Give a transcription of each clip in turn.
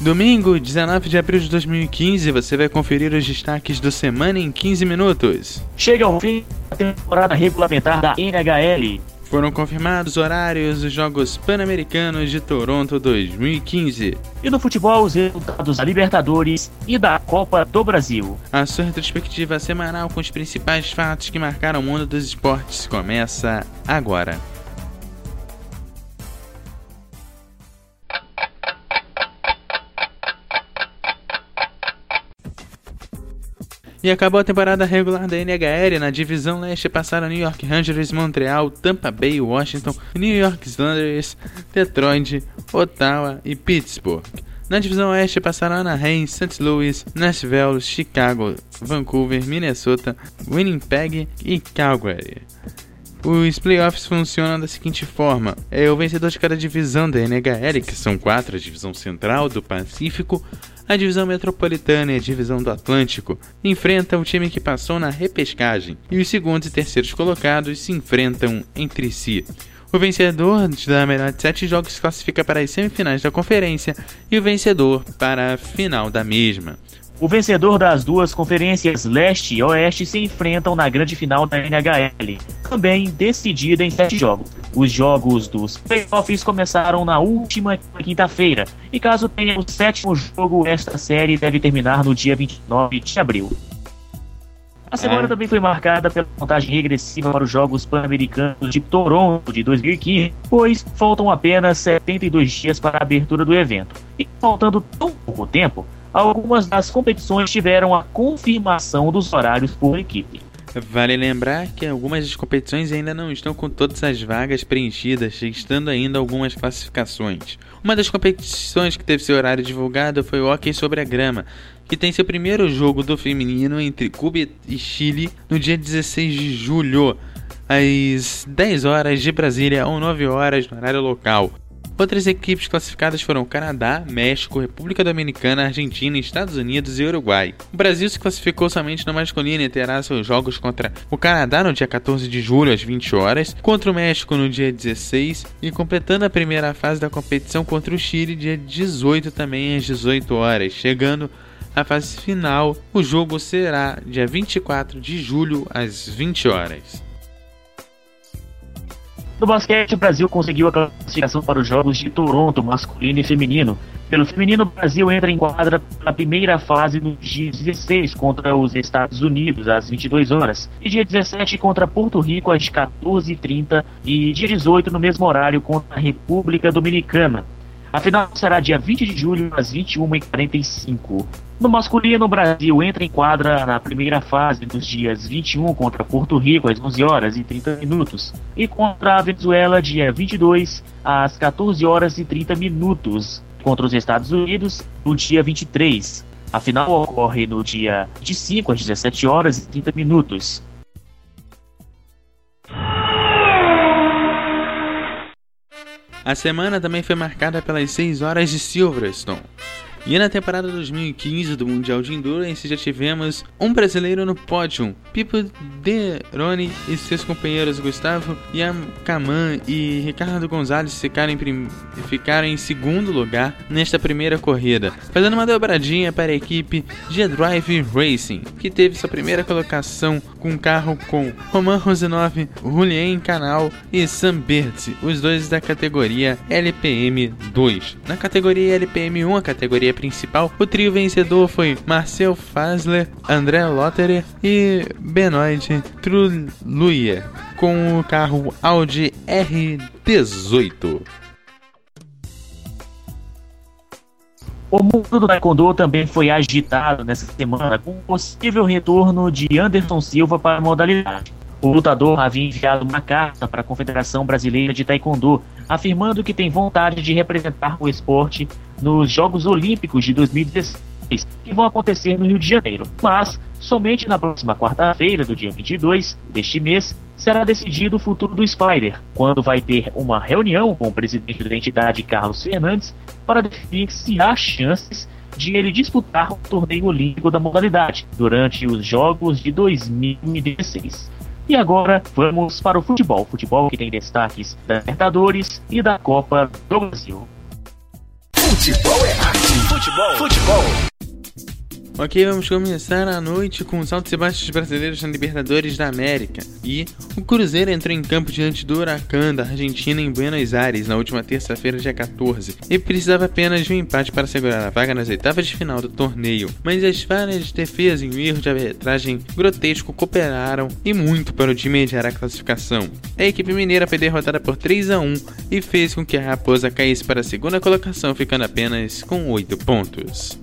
Domingo, 19 de abril de 2015, você vai conferir os destaques do Semana em 15 minutos. Chega ao fim da temporada regulamentar da NHL. Foram confirmados horários dos Jogos Pan-Americanos de Toronto 2015. E no futebol, os resultados da Libertadores e da Copa do Brasil. A sua retrospectiva semanal com os principais fatos que marcaram o mundo dos esportes começa agora. E acabou a temporada regular da NHL. Na divisão leste passaram New York Rangers, Montreal, Tampa Bay, Washington, New York Islanders, Detroit, Ottawa e Pittsburgh. Na divisão oeste passaram Anaheim, St. Louis, Nashville, Chicago, Vancouver, Minnesota, Winnipeg e Calgary. Os playoffs funcionam da seguinte forma: é o vencedor de cada divisão da NHL, que são quatro, a divisão central do Pacífico, a divisão metropolitana e a divisão do Atlântico, enfrenta o time que passou na repescagem, e os segundos e terceiros colocados se enfrentam entre si. O vencedor da melhor de sete jogos se classifica para as semifinais da conferência e o vencedor para a final da mesma. O vencedor das duas conferências leste e oeste se enfrentam na grande final da NHL, também decidida em sete jogos. Os jogos dos playoffs começaram na última quinta-feira, e caso tenha o sétimo jogo, esta série deve terminar no dia 29 de abril. A semana é. também foi marcada pela contagem regressiva para os Jogos Pan-Americanos de Toronto de 2015, pois faltam apenas 72 dias para a abertura do evento. E faltando tão pouco tempo, algumas das competições tiveram a confirmação dos horários por equipe. Vale lembrar que algumas das competições ainda não estão com todas as vagas preenchidas, estando ainda algumas classificações. Uma das competições que teve seu horário divulgado foi o hockey sobre a grama, que tem seu primeiro jogo do feminino entre Cuba e Chile no dia 16 de julho, às 10 horas de Brasília ou 9 horas no horário local. Outras equipes classificadas foram Canadá, México, República Dominicana, Argentina, Estados Unidos e Uruguai. O Brasil se classificou somente no masculino e terá seus jogos contra o Canadá no dia 14 de julho às 20 horas, contra o México no dia 16 e completando a primeira fase da competição contra o Chile dia 18 também às 18 horas, chegando à fase final. O jogo será dia 24 de julho às 20 horas. No basquete, o Brasil conseguiu a classificação para os Jogos de Toronto, masculino e feminino. Pelo feminino, o Brasil entra em quadra na primeira fase no dia 16 contra os Estados Unidos, às 22 horas, e dia 17 contra Porto Rico, às 14h30, e dia 18 no mesmo horário contra a República Dominicana. A final será dia 20 de julho, às 21h45. No masculino, o Brasil entra em quadra na primeira fase nos dias 21 contra Porto Rico, às 11 horas e 30 minutos, e contra a Venezuela, dia 22, às 14 horas e 30 minutos, contra os Estados Unidos, no dia 23. A final ocorre no dia 25, às 17 horas e 30 minutos. A semana também foi marcada pelas 6 horas de Silverstone. E na temporada 2015 do Mundial de Endurance já tivemos um brasileiro no pódio, Pipo Deroni e seus companheiros Gustavo Yamacaman e Ricardo Gonzalez ficaram em, ficaram em segundo lugar nesta primeira corrida, fazendo uma dobradinha para a equipe G-Drive Racing, que teve sua primeira colocação com um carro com Roman Rosenov, Julien Canal e Sam Bertz, os dois da categoria LPM 2. Na categoria LPM 1, a categoria principal, o trio vencedor foi Marcel Fasler, André Lotterer e Benoit Truluyer, com o carro Audi R18. O mundo do Taekwondo também foi agitado nessa semana com o possível retorno de Anderson Silva para a modalidade. O lutador havia enviado uma carta para a Confederação Brasileira de Taekwondo, afirmando que tem vontade de representar o esporte nos Jogos Olímpicos de 2016, que vão acontecer no Rio de Janeiro. Mas, somente na próxima quarta-feira, do dia 22 deste mês, será decidido o futuro do Spider, quando vai ter uma reunião com o presidente da entidade, Carlos Fernandes, para definir se há chances de ele disputar o torneio olímpico da modalidade durante os Jogos de 2016. E agora vamos para o futebol. Futebol que tem destaques da Libertadores e da Copa do Brasil. Futebol é arte. Futebol. Futebol. Ok, vamos começar a noite com os altos e baixos brasileiros na Libertadores da América. E o Cruzeiro entrou em campo diante do Huracan da Argentina em Buenos Aires na última terça-feira, dia 14, e precisava apenas de um empate para segurar a vaga nas oitavas de final do torneio. Mas as falhas de defesa e o erro de arbitragem grotesco cooperaram e muito para o time mediar a classificação. A equipe mineira foi derrotada por 3 a 1 e fez com que a Raposa caísse para a segunda colocação, ficando apenas com 8 pontos.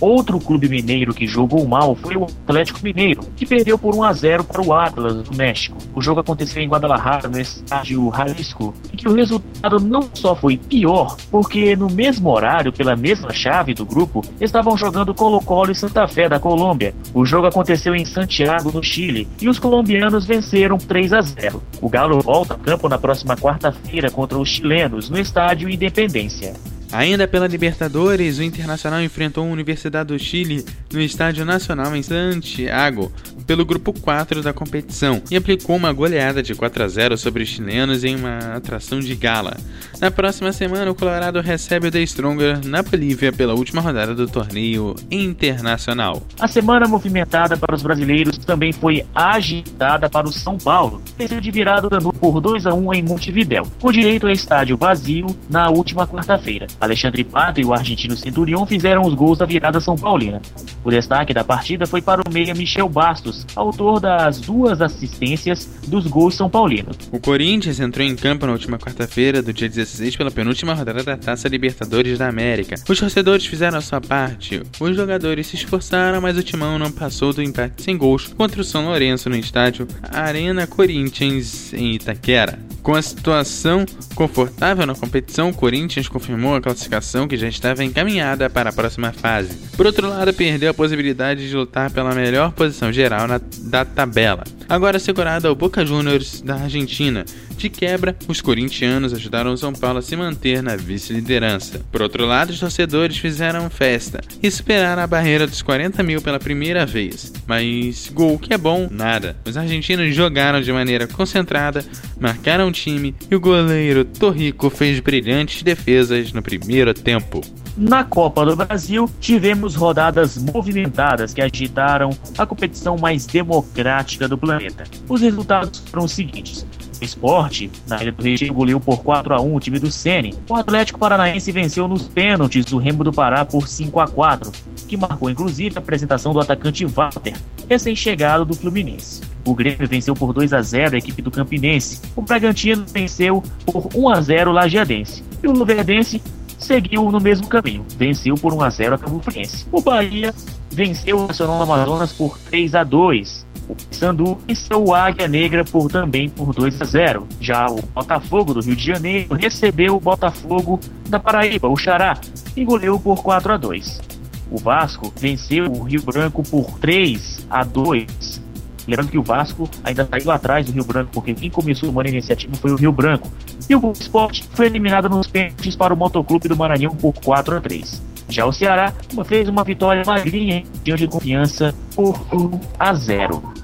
Outro clube mineiro que jogou mal foi o Atlético Mineiro, que perdeu por 1 a 0 para o Atlas do México. O jogo aconteceu em Guadalajara, no estádio Jalisco, e que o resultado não só foi pior, porque no mesmo horário, pela mesma chave do grupo, estavam jogando Colo-Colo e Santa Fé da Colômbia. O jogo aconteceu em Santiago, no Chile, e os colombianos venceram 3 a 0. O Galo volta a campo na próxima quarta-feira contra os chilenos no estádio Independência. Ainda pela Libertadores, o Internacional enfrentou a Universidade do Chile no Estádio Nacional em Santiago, pelo grupo 4 da competição, e aplicou uma goleada de 4 a 0 sobre os chilenos em uma atração de gala. Na próxima semana, o Colorado recebe o The Stronger na Bolívia pela última rodada do torneio internacional. A semana movimentada para os brasileiros também foi agitada para o São Paulo, venceu de virada por 2 a 1 em Montevidéu, com direito a estádio vazio na última quarta-feira. Alexandre Pato e o argentino Centurion fizeram os gols da virada São Paulina. O destaque da partida foi para o meia Michel Bastos, autor das duas assistências dos gols São Paulinos. O Corinthians entrou em campo na última quarta-feira do dia 16 pela penúltima rodada da Taça Libertadores da América. Os torcedores fizeram a sua parte, os jogadores se esforçaram, mas o timão não passou do empate sem gols contra o São Lourenço no estádio Arena Corinthians em Itaquera. Com a situação confortável na competição, o Corinthians confirmou a classificação que já estava encaminhada para a próxima fase. Por outro lado, perdeu a possibilidade de lutar pela melhor posição geral na, da tabela. Agora segurada ao Boca Juniors da Argentina. De quebra, os corintianos ajudaram o São Paulo a se manter na vice-liderança. Por outro lado, os torcedores fizeram festa e superaram a barreira dos 40 mil pela primeira vez. Mas gol que é bom, nada. Os argentinos jogaram de maneira concentrada, marcaram o time e o goleiro Torrico fez brilhantes defesas no primeiro tempo. Na Copa do Brasil, tivemos rodadas movimentadas que agitaram a competição mais democrática do planeta. Os resultados foram os seguintes: o esporte, na Ilha do Retiro, goleou por 4 a 1 o time do Sene. O Atlético Paranaense venceu nos pênaltis do Remo do Pará por 5 a 4 que marcou inclusive a apresentação do atacante Walter, recém-chegado do Fluminense. O Grêmio venceu por 2 a 0 a equipe do Campinense. O Bragantino venceu por 1 a 0 o Lajeadense. E o Luverdense seguiu no mesmo caminho, venceu por 1 a 0 a Cabo. O Bahia venceu o Nacional Amazonas por 3 a 2. O Sandu venceu o Águia Negra por também por 2 a 0. Já o Botafogo do Rio de Janeiro recebeu o Botafogo da Paraíba, o Xará, e goleou por 4 a 2. O Vasco venceu o Rio Branco por 3 a 2. Lembrando que o Vasco ainda saiu atrás do Rio Branco, porque quem começou uma iniciativa foi o Rio Branco. E o Sport foi eliminado nos pênaltis para o Motoclube do Maranhão por 4 a 3. Já o Ceará fez uma vitória magrinha diante de confiança por 1 a 0.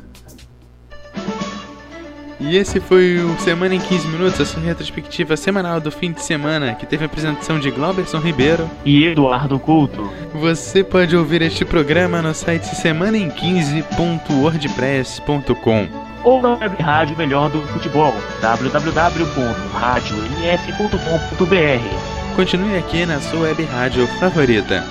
E esse foi o Semana em 15 Minutos, a sua retrospectiva semanal do fim de semana, que teve a apresentação de Glauberson Ribeiro e Eduardo Couto. Você pode ouvir este programa no site semanaem15.wordpress.com ou na web rádio melhor do futebol, www.radionf.com.br. Continue aqui na sua web rádio favorita.